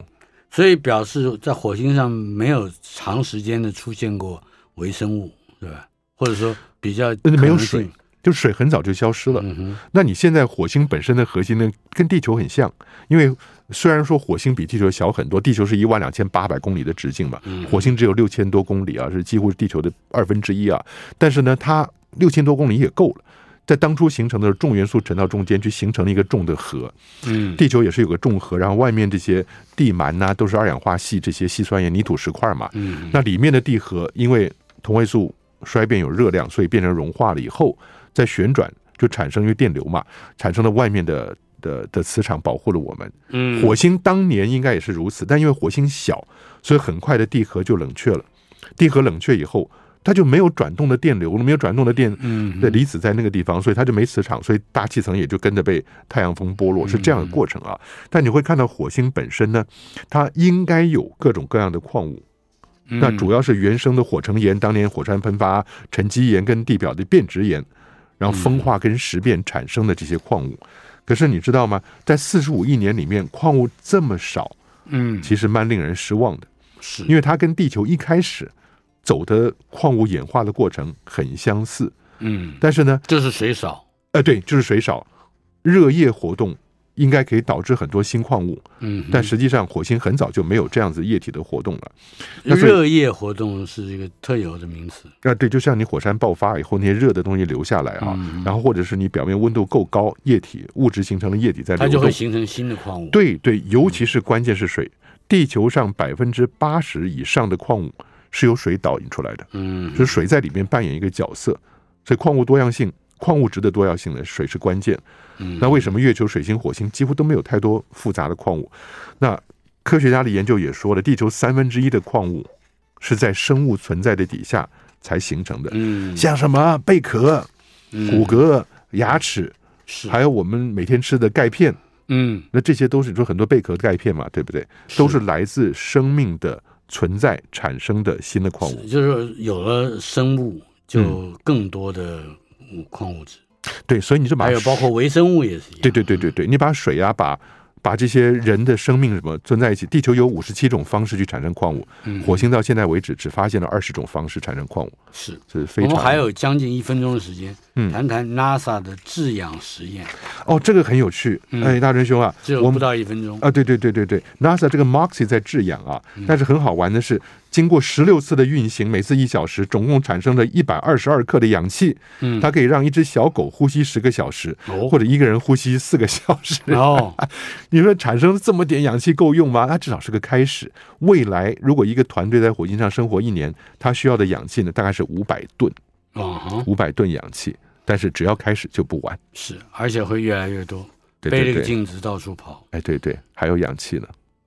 Speaker 1: 所以表示在火星上没有长时间的出现过微生物。对吧？或者说比较
Speaker 2: 没有水，就水很早就消失了。嗯、那你现在火星本身的核心呢，跟地球很像，因为虽然说火星比地球小很多，地球是一万两千八百公里的直径嘛，火星只有六千多公里啊，是几乎是地球的二分之一啊。但是呢，它六千多公里也够了，在当初形成的重元素沉到中间去形成了一个重的核。嗯，地球也是有个重核，然后外面这些地幔呐、啊、都是二氧化系这些矽酸盐泥土石块嘛。嗯，那里面的地核因为同位素。衰变有热量，所以变成融化了以后，再旋转就产生因为电流嘛，产生了外面的的的磁场保护了我们。嗯，火星当年应该也是如此，但因为火星小，所以很快的地核就冷却了。地核冷却以后，它就没有转动的电流，没有转动的电的离子在那个地方，所以它就没磁场，所以大气层也就跟着被太阳风剥落，是这样的过程啊。但你会看到火星本身呢，它应该有各种各样的矿物。那主要是原生的火成岩，当年火山喷发、沉积岩跟地表的变质岩，然后风化跟石变产生的这些矿物。可是你知道吗？在四十五亿年里面，矿物这么少，嗯，其实蛮令人失望的。是因为它跟地球一开始走的矿物演化的过程很相似，嗯，但是呢，
Speaker 1: 就是水少，
Speaker 2: 呃，对，就是水少，热液活动。应该可以导致很多新矿物，嗯，但实际上火星很早就没有这样子液体的活动了。
Speaker 1: 热液活动是一个特有的名词
Speaker 2: 啊，对，就像你火山爆发以后，那些热的东西流下来啊，然后或者是你表面温度够高，液体物质形成了液体在流动，
Speaker 1: 它就会形成新的矿物。
Speaker 2: 对对，尤其是关键是水，地球上百分之八十以上的矿物是由水导引出来的，嗯，就是水在里面扮演一个角色，所以矿物多样性。矿物质的多样性呢，水是关键。那为什么月球、水星、火星几乎都没有太多复杂的矿物？那科学家的研究也说了，地球三分之一的矿物是在生物存在的底下才形成的。嗯，像什么贝壳、骨骼、牙齿，还有我们每天吃的钙片。嗯，那这些都是你说很多贝壳的钙片嘛，对不对？都是来自生命的存在产生的新的矿物。
Speaker 1: 就是有了生物，就更多的。矿物质，
Speaker 2: 对，所以你就把
Speaker 1: 还有包括微生物也是一样，
Speaker 2: 对对对对对，你把水啊，把把这些人的生命什么存在一起。地球有五十七种方式去产生矿物，火星到现在为止只发现了二十种方式产生矿物，
Speaker 1: 是
Speaker 2: 是非常。
Speaker 1: 我们还有将近一分钟的时间，嗯，谈谈 NASA 的制氧实验。
Speaker 2: 哦，这个很有趣，哎，大仁兄啊，
Speaker 1: 只有不到一分钟
Speaker 2: 啊，对对对对对，NASA 这个 MOXIE 在制氧啊，但是很好玩的是。经过十六次的运行，每次一小时，总共产生了一百二十二克的氧气。嗯，它可以让一只小狗呼吸十个小时，哦、或者一个人呼吸四个小时。哦，*laughs* 你说产生这么点氧气够用吗？它至少是个开始。未来如果一个团队在火星上生活一年，它需要的氧气呢，大概是五百吨。啊，五百吨氧气，但是只要开始就不晚。
Speaker 1: 是，而且会越来越多。
Speaker 2: 对对对，
Speaker 1: 背着镜子到处跑。
Speaker 2: 哎，对对，还有氧气呢。